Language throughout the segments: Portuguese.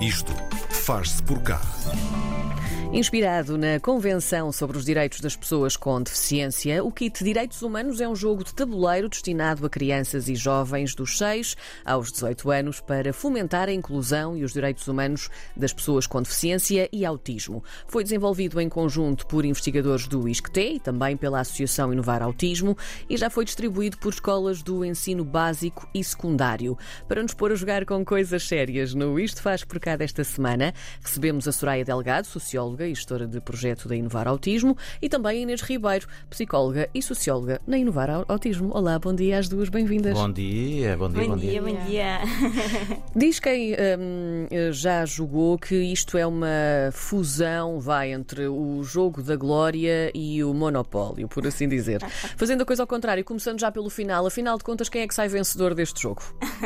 Isto faz-se por cá. Inspirado na Convenção sobre os Direitos das Pessoas com Deficiência, o Kit Direitos Humanos é um jogo de tabuleiro destinado a crianças e jovens dos 6 aos 18 anos para fomentar a inclusão e os direitos humanos das pessoas com deficiência e autismo. Foi desenvolvido em conjunto por investigadores do ISCTE e também pela Associação Inovar Autismo e já foi distribuído por escolas do ensino básico e secundário. Para nos pôr a jogar com coisas sérias no Isto Faz Por Cá desta semana, recebemos a Soraya Delgado, socióloga e gestora de projeto da Inovar Autismo, e também Inês Ribeiro, psicóloga e socióloga na Inovar Autismo. Olá, bom dia às duas, bem-vindas. Bom dia, bom dia, Bom, bom dia, bom dia. Diz quem hum, já jogou que isto é uma fusão, vai, entre o jogo da glória e o monopólio, por assim dizer. Fazendo a coisa ao contrário, começando já pelo final, afinal de contas, quem é que sai vencedor deste jogo?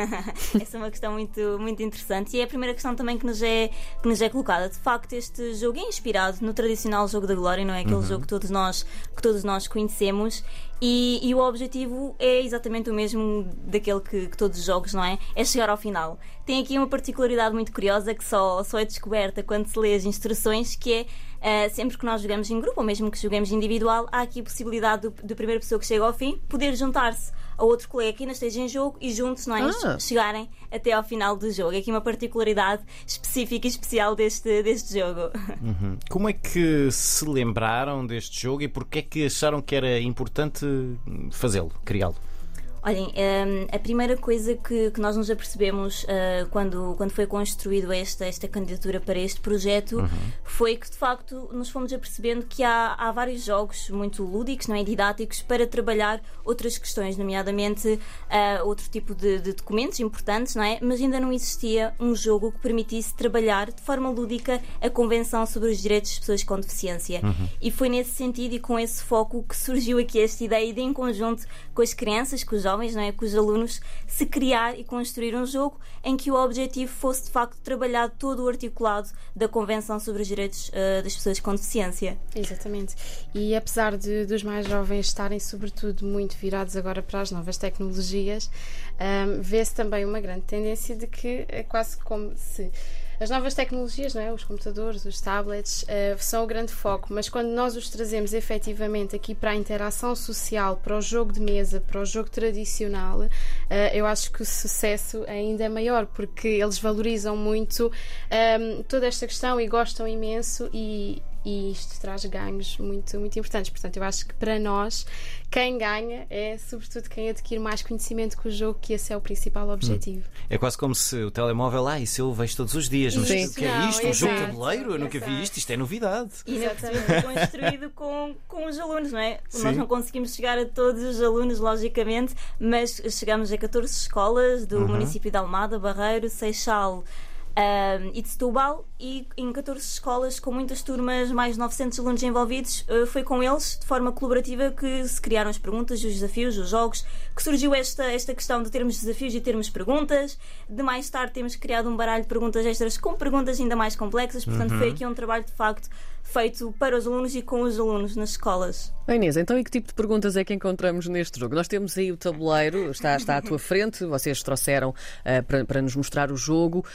Essa é uma questão muito, muito interessante e é a primeira questão também que nos, é, que nos é colocada. De facto, este jogo é inspirado no tradicional jogo da glória, não é? Aquele jogo que todos nós, que todos nós conhecemos. E, e o objetivo é exatamente o mesmo daquele que, que todos os jogos, não é? É chegar ao final. Tem aqui uma particularidade muito curiosa que só, só é descoberta quando se lê as instruções, que é Uh, sempre que nós jogamos em grupo, ou mesmo que joguemos individual, há aqui a possibilidade do, da primeira pessoa que chega ao fim poder juntar-se a outro colega que ainda esteja em jogo e juntos é, Ah. chegarem até ao final do jogo. É aqui uma particularidade específica e especial deste, deste jogo. Uhum. Como é que se lembraram deste jogo e porquê é que acharam que era importante fazê-lo, criá-lo? Olhem, hum, a primeira coisa que, que nós nos apercebemos uh, quando, quando foi construído esta, esta candidatura para este projeto foi que de facto nos fomos apercebendo que há, há vários jogos muito lúdicos, não é? didáticos, para trabalhar outras questões, nomeadamente uh, outro tipo de, de documentos importantes, não é? Mas ainda não existia um jogo que permitisse trabalhar de forma lúdica a Convenção sobre os Direitos das Pessoas com Deficiência. E foi nesse sentido e com esse foco que surgiu aqui esta ideia de, em conjunto com as crianças, com os jovens, não é? com os alunos, se criar e construir um jogo em que o objetivo fosse de facto trabalhar todo o articulado da Convenção sobre os Direitos eh, das Pessoas com Deficiência. Exatamente. E apesar de, dos mais jovens estarem, sobretudo, muito virados agora para as novas tecnologias, ahm, vê-se também uma grande tendência de que é quase como se. As novas tecnologias, não é? os computadores, os tablets, ah, são o grande foco, mas quando nós os trazemos efetivamente aqui para a interação social, para o jogo de mesa, para o jogo tradicional, ah, eu acho que o sucesso ainda é maior, porque eles valorizam muito ahm, toda esta questão e gostam imenso e, e isto traz ganhos muito, muito importantes. Portanto, eu acho que para nós, quem ganha é sobretudo quem adquire mais conhecimento com o jogo, que esse é o principal objetivo. É quase como se o telemóvel, ah, isso eu vejo todos os dias, mas Sim. o que é Não, isto? Um jogo de tabuleiro? Eu nunca vi exato. isto, isto é novidade. E foi construído com, com os alunos, não é? Sim. Nós não conseguimos chegar a todos os alunos, logicamente, mas chegamos a 14 escolas do município de Almada, Barreiro, Seixal. Ahm, e de Setúbal e em 14 escolas com muitas turmas, mais de 900 alunos envolvidos eh, foi com eles, de forma colaborativa que se criaram as perguntas, os desafios, os jogos que surgiu esta, esta questão de termos desafios e termos perguntas. De mais tarde temos criado um baralho de perguntas extras com perguntas ainda mais complexas. Portanto foi aqui um trabalho de facto feito para os alunos e com os alunos nas escolas. Oh, Inês, então e que tipo de perguntas é que encontramos neste jogo? Nós temos aí o tabuleiro, está, está à tua frente, vocês trouxeram ah, para, para nos mostrar o jogo.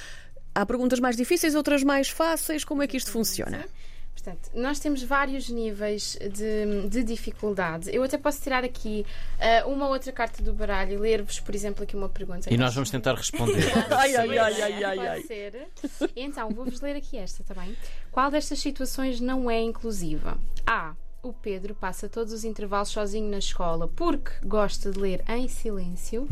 Há perguntas mais difíceis, outras mais fáceis. Como é que isto funciona? Portanto, nós temos vários níveis de, de dificuldade. Eu até posso tirar aqui ah, uma outra carta do baralho e ler-vos, por exemplo, aqui uma pergunta. E nós vamos tentar responder. Ai, ai, ai, ai, ai, ai. ser. Então, vou-vos ler aqui esta, está bem? Qual destas situações não é inclusiva? A. O Pedro passa todos os intervalos sozinho na escola porque gosta de ler em silêncio.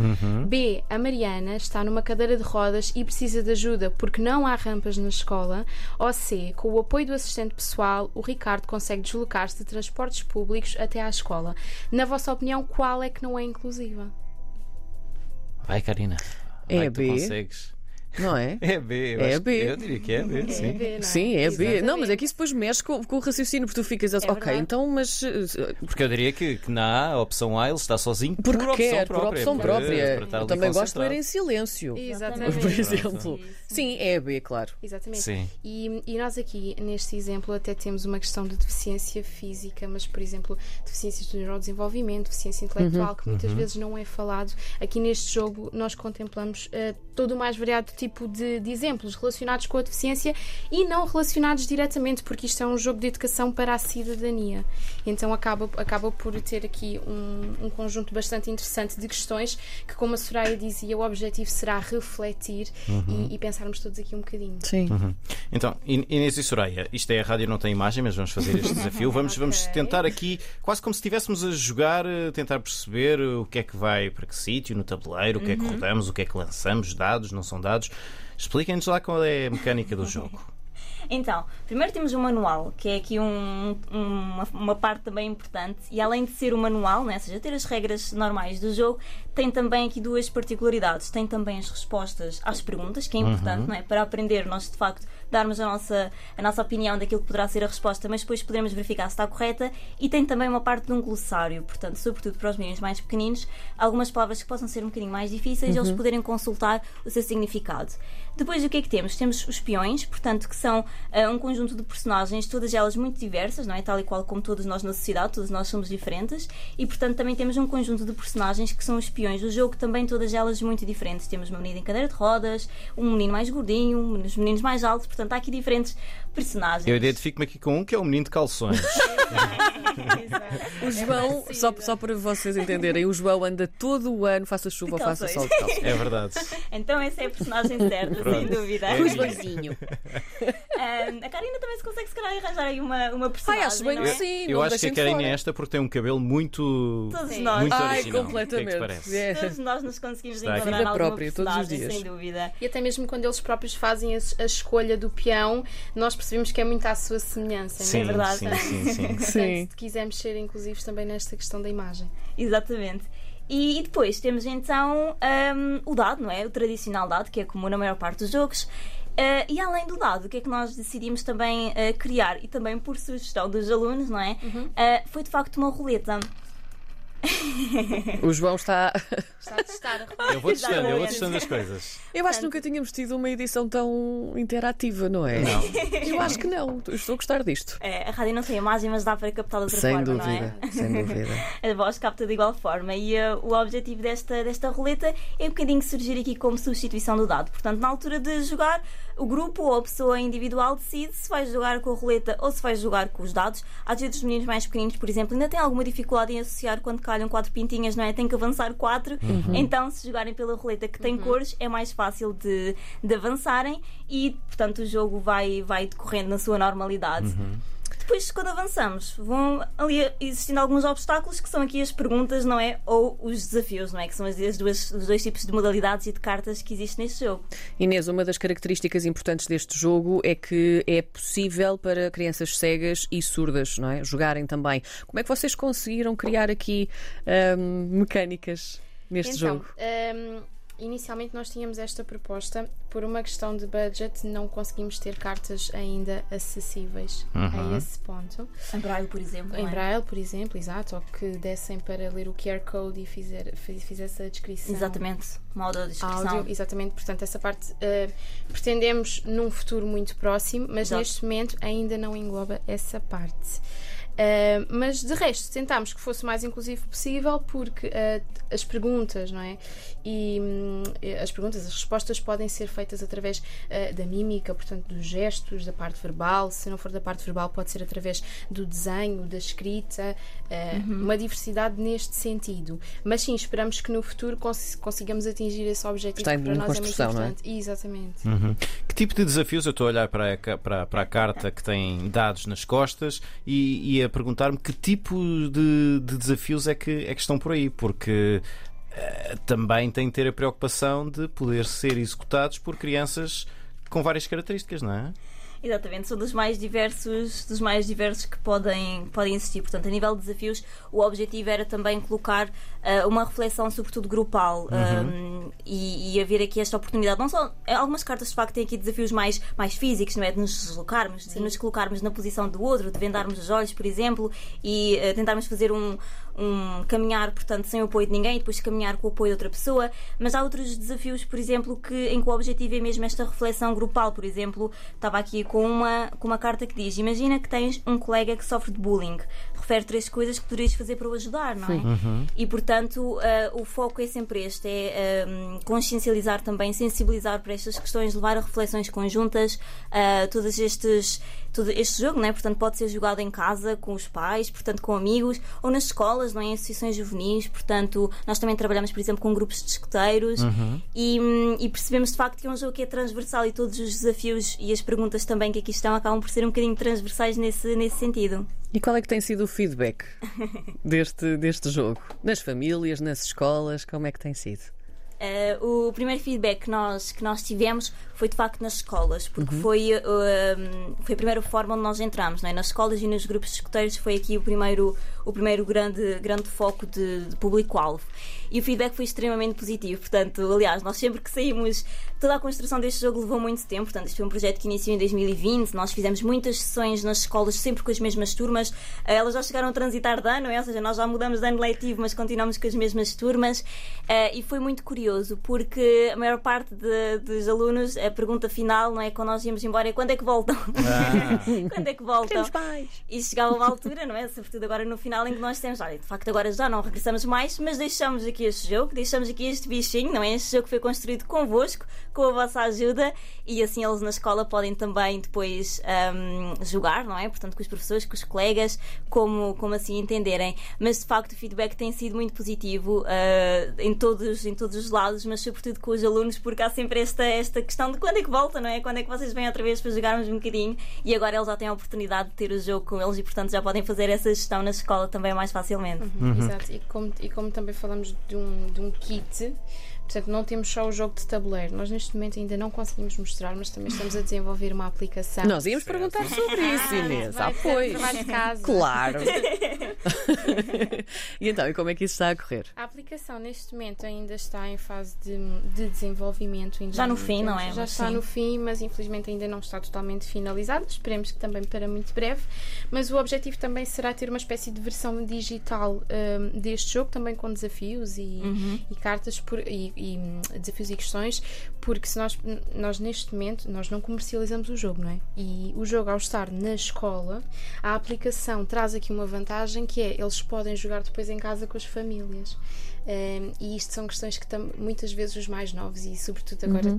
B. A Mariana está numa cadeira de rodas e precisa de ajuda porque não há rampas na escola. Ou C. Com o apoio do assistente pessoal, o Ricardo consegue deslocar-se de transportes públicos até à escola. Na vossa opinião, qual é que não é inclusiva? Vai, Karina. É Vai que tu B. consegues. Não é? É B. eu É acho B. Eu diria que é B, sim. B, não é? Sim, é B. Não, mas é que isso depois mexe com, com o raciocínio, porque tu ficas assim, É ok, verdade. então, mas eh, Porque eu diria que, que na A, a opção A, ele está sozinho porque por opção quer, própria. por opção própria. Eu também gosto de ler em silêncio. Exatamente. Por exemplo. Sim, é B, claro. Exatamente. Sim. E, e nós aqui, neste exemplo, até temos uma questão de deficiência física, mas, por exemplo, deficiências do neurodesenvolvimento, deficiência intelectual, que muitas vezes não é falado. Aqui neste jogo, nós contemplamos eh, todo o mais variado tipo de, de, exemplos relacionados com a deficiência e não relacionados diretamente, porque isto é um jogo de educação para a cidadania. Então acaba, acaba por ter aqui um, um conjunto bastante interessante de questões que, como a Soraya dizia, o objetivo será refletir uhum. e, e, pensarmos todos aqui um bocadinho. Sim. Uhum. Então, Inês e Soraya, isto é a rádio não tem imagem, mas vamos fazer este desafio. Vamos, okay. vamos tentar aqui, quase como se estivéssemos a jogar, eh, tentar perceber o que é que vai para que sítio no tabuleiro, o que é que uhum. rodamos, o que é que lançamos, não são dados. Expliquem-nos lá qual é a mecânica do jogo. Então, primeiro temos o manual, que é aqui um, uma, uma, parte também importante, e além de ser o manual, né, ou seja, ter as regras normais do jogo, tem também aqui duas particularidades. Tem também as respostas às perguntas, que é importante, uhum. não é? Para aprender, nós de facto darmos a nossa, a nossa opinião daquilo que poderá ser a resposta, mas depois podemos verificar se está correta. E tem também uma parte de um glossário, portanto, sobretudo para os meninos mais pequeninos, algumas palavras que possam ser um bocadinho mais difíceis, uhum. eles poderem consultar o seu significado. Depois, o que é que temos? Temos os peões, portanto, que são uh, um conjunto de personagens, todas elas muito diversas, não é? Tal e qual como todos nós na sociedade, todos nós somos diferentes, e portanto também temos um conjunto de personagens que são os peões do jogo, também todas elas muito diferentes. Temos uma menina em cadeira de rodas, um menino mais gordinho, uns meninos mais altos, portanto há aqui diferentes personagens. Eu identifico-me aqui com um que é o menino de calções. o João, é só, só para vocês entenderem, o João anda todo o ano, faça chuva ou faça sol de calções. É verdade. Então essa é a personagem certa. Sem dúvida. É. Um, a Karina também se consegue se calhar arranjar aí uma, uma personagem. Ai, acho bem que é? sim. Eu acho que a Karina é esta porque tem um cabelo muito. Todos nós. Muito Ai, original. completamente. Que é que? É. Todos nós nos conseguimos Está encontrar alguma própria, todos os dias. sem dúvida. E até mesmo quando eles próprios fazem a, a escolha do peão, nós percebemos que é muito à sua semelhança, sim, não é verdade? Sim, sim, sim. Portanto, sim. se quisermos ser inclusivos também nesta questão da imagem. Exatamente. E, e, depois temos então um, o dado, não é? O tradicional dado, que é comum na maior parte dos jogos. Uh, e além do dado, o que é que nós decidimos também uh, criar, e também por sugestão dos alunos, não é? Uhum. Uh, foi de facto uma roleta. O João está. Está a testar a Eu vou testando, eu vou testando as coisas. Eu acho que nunca tínhamos tido uma edição tão interativa, não é? Não. Eu acho que não. Estou a gostar disto. É, a rádio não tem imagem, mas dá para captar de outra sem forma, dúvida, não é? Sem dúvida. A voz capta de igual forma. E uh, o objetivo desta, desta roleta é um bocadinho surgir aqui como substituição do dado. Portanto, na altura de jogar, o grupo ou a pessoa individual decide se vai jogar com a roleta ou se vai jogar com os dados. Às vezes, os meninos mais pequeninos, por exemplo, ainda têm alguma dificuldade em associar quando calham quatro pintinhas, não é? Tem que avançar quatro. Uhum. Então, se jogarem pela roleta que tem uhum. cores, é mais fácil de, de avançarem e, portanto, o jogo vai, vai decorrendo na sua normalidade. Uhum. Depois, quando avançamos, vão ali existindo alguns obstáculos que são aqui as perguntas, não é? Ou os desafios, não é? Que são as duas, os dois tipos de modalidades e de cartas que existem neste jogo. Inês, uma das características importantes deste jogo é que é possível para crianças cegas e surdas, não é? Jogarem também. Como é que vocês conseguiram criar aqui hum, mecânicas neste então, jogo? Um Inicialmente nós tínhamos esta proposta, por uma questão de budget, não conseguimos ter cartas ainda acessíveis uhum. a esse ponto. Em Braille, por exemplo. Em é? Braille, por exemplo, exato, ou que dessem para ler o QR Code e fizer, fizesse a descrição. Exatamente, modo de descrição. Áudio, exatamente, portanto, essa parte uh, pretendemos num futuro muito próximo, mas Exato. neste momento ainda não engloba essa parte. Uh, mas de resto, tentámos que fosse o mais inclusivo possível, porque uh, as perguntas, não é? E um, as perguntas, as respostas podem ser feitas através uh, da mímica, portanto, dos gestos, da parte verbal. Se não for da parte verbal, pode ser através do desenho, da escrita, uhum. uma diversidade neste sentido. Mas sim, esperamos que no futuro cons consigamos atingir esse objetivo Está que para nós é muito importante. É? Exatamente. Uhum. Que tipo de desafios? Eu estou a olhar para a, para, para a carta que tem dados nas costas e, e a perguntar-me que tipo de, de, desafios é que, é que estão por aí, porque uh, também tem que ter a preocupação de poder ser executados por crianças com várias características, não é? Exatamente, são dos mais diversos, dos mais diversos que podem, podem existir. Portanto, a nível de desafios, o objetivo era também colocar uh, uma reflexão, sobretudo grupal, uhum. um, e, e, haver aqui esta oportunidade. Não só algumas cartas de facto têm aqui desafios mais, mais físicos, não é? De nos deslocarmos, Sim. de nos colocarmos na posição do outro, de vendarmos os olhos, por exemplo, e uh, tentarmos fazer um, um caminhar, portanto, sem o apoio de ninguém e depois caminhar com o apoio de outra pessoa. Mas há outros desafios, por exemplo, que, em que o objetivo é mesmo esta reflexão grupal. Por exemplo, estava aqui com uma, com uma carta que diz: Imagina que tens um colega que sofre de bullying. refere três coisas que poderias fazer para o ajudar, não é? E portanto, uh, o foco é sempre este: é um, consciencializar também, sensibilizar para estas questões, levar a reflexões conjuntas, uh, todos estes todo este jogo, não é? Portanto, pode ser jogado em casa, com os pais, portanto, com amigos, ou nas escolas, não é? Em associações juvenis, portanto, nós também trabalhamos, por exemplo, com grupos de escuteiros Uhum. e, hum, e percebemos de facto que é um jogo que é transversal e todos os desafios e as perguntas também que aqui estão acabam por ser um bocadinho transversais nesse, nesse sentido. E qual é que tem sido o feedback deste, deste jogo? Nas famílias, nas escolas, como é que tem sido? Uh, o primeiro feedback que nós, que nós tivemos foi de facto nas escolas, porque foi, uh, foi a primeira forma onde nós entramos, não é? nas escolas e nos grupos de escuteiros foi aqui o primeiro, o primeiro grande, grande foco de, de público-alvo. E o feedback foi extremamente positivo, portanto, aliás, nós sempre que saímos, toda a construção deste jogo levou muito tempo, portanto, este foi um projeto que iniciou em 2020, nós fizemos muitas sessões nas escolas, sempre com as mesmas turmas, uh, elas já chegaram a transitar de ano, é? ou seja, nós já mudamos de ano letivo, mas continuamos com as mesmas turmas, uh, e foi muito curioso, porque a maior parte de, dos alunos, a pergunta final, não é? Quando nós íamos embora, é quando é que voltam? quando é que voltam? E chegava uma altura, não é? Sobretudo agora no final, em que nós temos, olha, de facto agora já não regressamos mais, mas deixamos aqui este jogo, deixamos aqui este bichinho, não é? Este jogo foi construído convosco, com a vossa ajuda, e assim eles na escola podem também depois um, jogar, não é? Portanto, com os professores, com os colegas, como, como assim entenderem. Mas de facto o feedback tem sido muito positivo uh, em, todos, em todos os lados, mas sobretudo com os alunos, porque há sempre esta, esta questão de quando é que volta, não é? Quando é que vocês vêm outra vez para jogarmos um bocadinho, e agora eles já têm a oportunidade de ter o jogo com eles e, portanto, já podem fazer essa gestão na escola também mais facilmente. Exato, e como, e como também falamos de um, de um kit, portanto, não temos só o jogo de tabuleiro. Nós neste momento ainda não conseguimos mostrar, mas também estamos a desenvolver uma aplicação. Nós íamos perguntar sobre isso, Inês. Vai Ah, ser pois. trabalho de casa. Claro. e então, e como é que isso está a correr? A aplicação neste momento ainda está em fase de, de desenvolvimento. Ainda Já no fim, não é? Já Mas está sim. no fim, mas infelizmente ainda não está totalmente finalizado. Esperemos que também para muito breve. Mas o objetivo também será ter uma espécie de versão digital hum, deste jogo, também com desafios e, Uhum. e cartas por- e, e, hum, desafios e questões, porque se nós, nós neste momento nós não comercializamos o jogo, não é? E o jogo ao estar na escola, a aplicação traz aqui uma vantagem que é eles podem jogar depois em casa com as famílias. Um, e isto são questões que muitas vezes os mais novos e sobretudo agora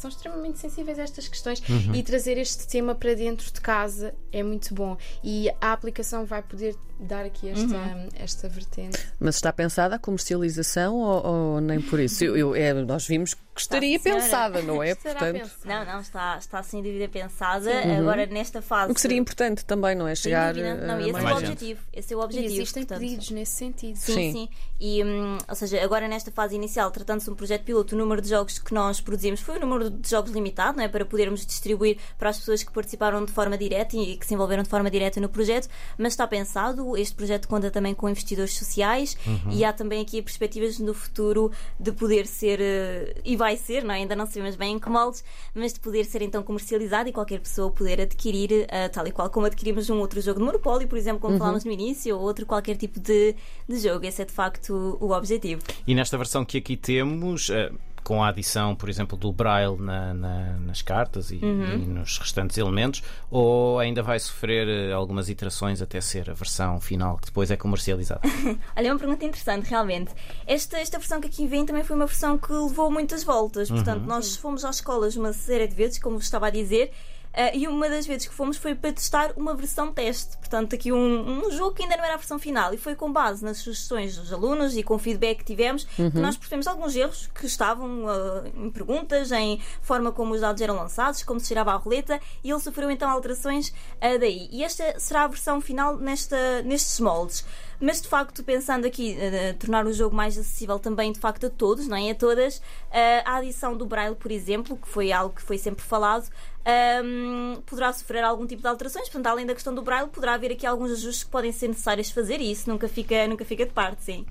são extremamente sensíveis a estas questões e trazer este tema para dentro de casa é muito bom e a aplicação vai poder dar aqui esta, esta vertente. Mas está pensada a comercialização ou, ou nem por isso? Eu, eu- é, nós vimos que estaria Está, senhora. pensada, não é? Estará Portanto, pensado. Não, não, está, está sem dúvida pensada. Agora, nesta fase. o que seria importante também, não é? Chegar dúvida. Não, a e esse é mais o objetivo. Esse é o E objetivo. existem portanto. pedidos nesse sentido. Sim, Sim. sim. E, hum, ou seja, agora nesta fase inicial, tratando-se de um projeto piloto, o número de jogos que nós produzimos foi um número de jogos limitado, não é? Para podermos distribuir para as pessoas que participaram de forma direta e que se envolveram de forma direta no projeto, mas está pensado, este projeto conta também com investidores sociais e há também aqui perspectivas no futuro de poder ser, eh, e vai ser, não é? ainda não sabemos bem em que moldes, mas de poder ser então comercializado e qualquer pessoa poder adquirir, eh, tal e qual como adquirimos um outro jogo de Monopólio, por exemplo, como falámos no início, ou outro qualquer tipo de, de jogo. Esse é de facto o, objetivo. E nesta versão que aqui temos, eh, com a adição, por exemplo, do Braille na- na- nas cartas e, Uhum. e nos restantes elementos, ou ainda vai sofrer eh, algumas iterações até ser a versão final que depois é comercializada? Olha, é uma pergunta interessante, realmente. Esta, esta versão que aqui vem também foi uma versão que levou muitas voltas. Portanto, nós fomos às escolas uma série de vezes, como vos estava a dizer. Eh, e uma das vezes que fomos foi para testar uma versão teste. Portanto, aqui um, um jogo que ainda não era a versão final. E foi com base nas sugestões dos alunos e com o feedback que tivemos que nós percebemos alguns erros que estavam eh, em perguntas, em forma como os dados eram lançados, como se girava a roleta. E ele sofreu então alterações eh, daí. E esta será a versão final nesta, nestes moldes. Mas de facto, pensando aqui, eh, tornar o jogo mais acessível também de facto a todos, não é? A todas, eh, a adição do Braille, por exemplo, que foi algo que foi sempre falado, ehm, poderá sofrer algum tipo de alterações. Portanto, além da questão do Braille, poderá haver aqui alguns ajustes que podem ser necessários fazer e isso nunca fica, nunca fica de parte, sim.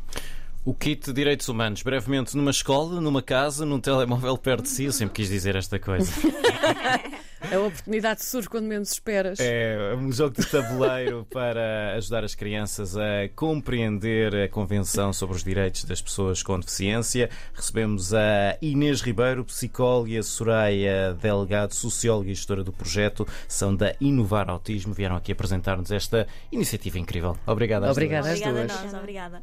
O kit de direitos humanos, brevemente numa escola, numa casa, num telemóvel perto de si. Eu sempre quis dizer esta coisa. A oportunidade surge quando menos esperas. É um jogo de tabuleiro para ajudar as crianças a compreender a Convenção sobre os Direitos das Pessoas com Deficiência. Recebemos a Inês Ribeiro, psicóloga, e a Soraya Delgado, socióloga e gestora do projeto, são da Inovar Autismo. Vieram aqui apresentar-nos esta iniciativa incrível. Obrigado às Obrigada duas. às Obrigada a duas. nós, obrigada.